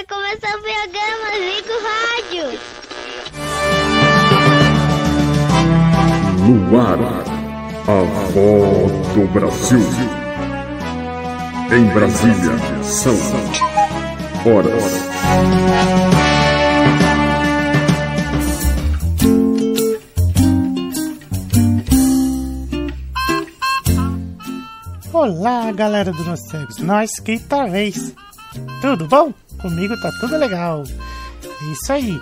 vai começar o programa Zico Rádio. No ar, a voz do Brasil. Em Brasília, são horas. Olá, galera do Nós Cegos, nós que talvez. Tudo bom? Comigo tá tudo legal. É isso aí.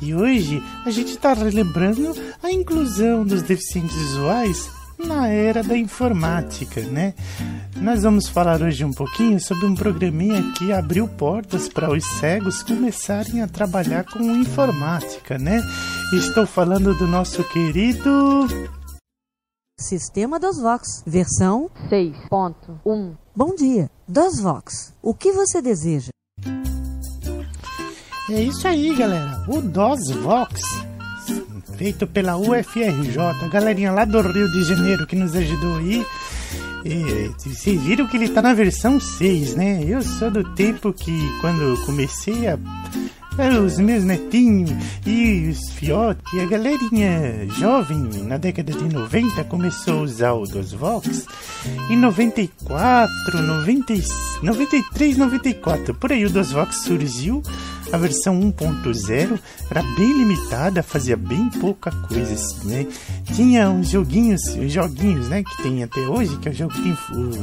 E hoje a gente tá relembrando a inclusão dos deficientes visuais na era da informática, né? Nós vamos falar hoje um pouquinho sobre um programinha que abriu portas para os cegos começarem a trabalhar com informática, né? Estou falando do nosso querido Sistema DOSVOX, versão 6.1. Bom dia, DOSVOX. O que você deseja? É isso aí, galera. O DOSVOX, feito pela UFRJ, galerinha lá do Rio de Janeiro que nos ajudou aí. E, vocês viram que ele tá na versão 6, né? Eu sou do tempo que quando comecei a os meus netinhos e os fiotes, a galerinha jovem na década de 90 começou a usar o DOSVOX. Em 94, 90, 93, 94, por aí o DOSVOX surgiu. A versão 1.0 era bem limitada, fazia bem pouca coisa, assim, né? Tinha uns joguinhos, joguinhos, né, que tem até hoje, que é o jogo,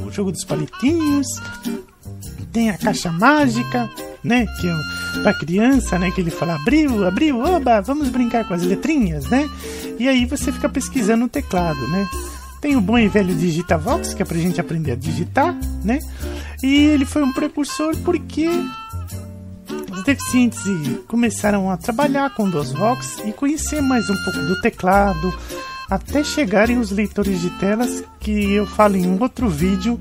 o jogo dos palitinhos, tem a caixa mágica, né? Que é pra criança, né? Que ele fala, abriu, abriu, oba, vamos brincar com as letrinhas, né? E aí você fica pesquisando o teclado, né? Tem o bom e velho Digitavox, que é pra gente aprender a digitar, né? E ele foi um precursor porque os deficientes começaram a trabalhar com DOSVOX e conhecer mais um pouco do teclado, até chegarem os leitores de telas que eu falo em um outro vídeo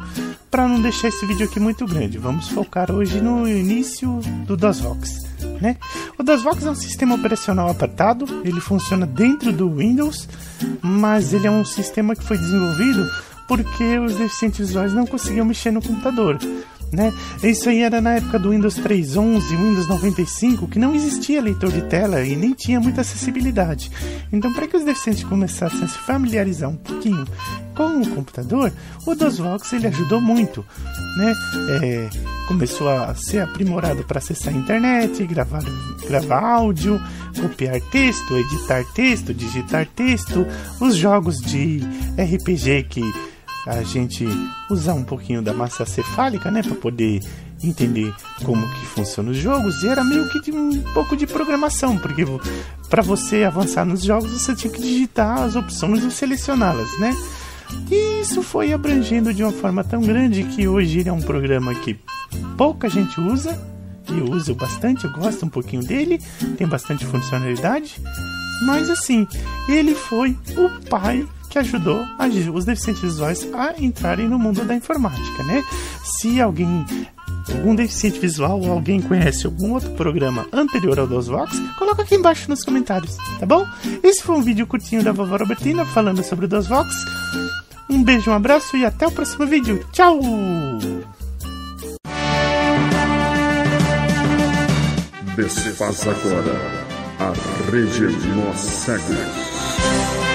para não deixar esse vídeo aqui muito grande. Vamos focar hoje no início do DOSVOX. Né? O DOSVOX é um sistema operacional apertado, ele funciona dentro do Windows, mas ele é um sistema que foi desenvolvido porque os deficientes visuais não conseguiam mexer no computador né? Isso aí era na época do Windows 3.11, Windows 95, que não existia leitor de tela e nem tinha muita acessibilidade. Então, para que os deficientes começassem a se familiarizar um pouquinho com o computador, o DOSVOX ele ajudou muito, né? É, começou a ser aprimorado para acessar a internet, gravar, gravar áudio, copiar texto, editar texto, digitar texto, os jogos de RPG que a gente usar um pouquinho da massa cefálica, né, para poder entender como que funcionam os jogos. E era meio que um pouco de programação, porque para você avançar nos jogos você tinha que digitar as opções e selecioná-las, né? E isso foi abrangendo de uma forma tão grande que hoje ele é um programa que pouca gente usa. E eu uso bastante, eu gosto um pouquinho dele, tem bastante funcionalidade. Mas assim, ele foi o pai que ajudou os deficientes visuais a entrarem no mundo da informática, né? Se alguém algum deficiente visual ou alguém conhece algum outro programa anterior ao DOSVOX, coloca aqui embaixo nos comentários, tá bom? Esse foi um vídeo curtinho da vovó Robertina falando sobre o DOSVOX. Um beijo, um abraço e até o próximo vídeo. Tchau! Desfaz agora a rede Nós Cegos.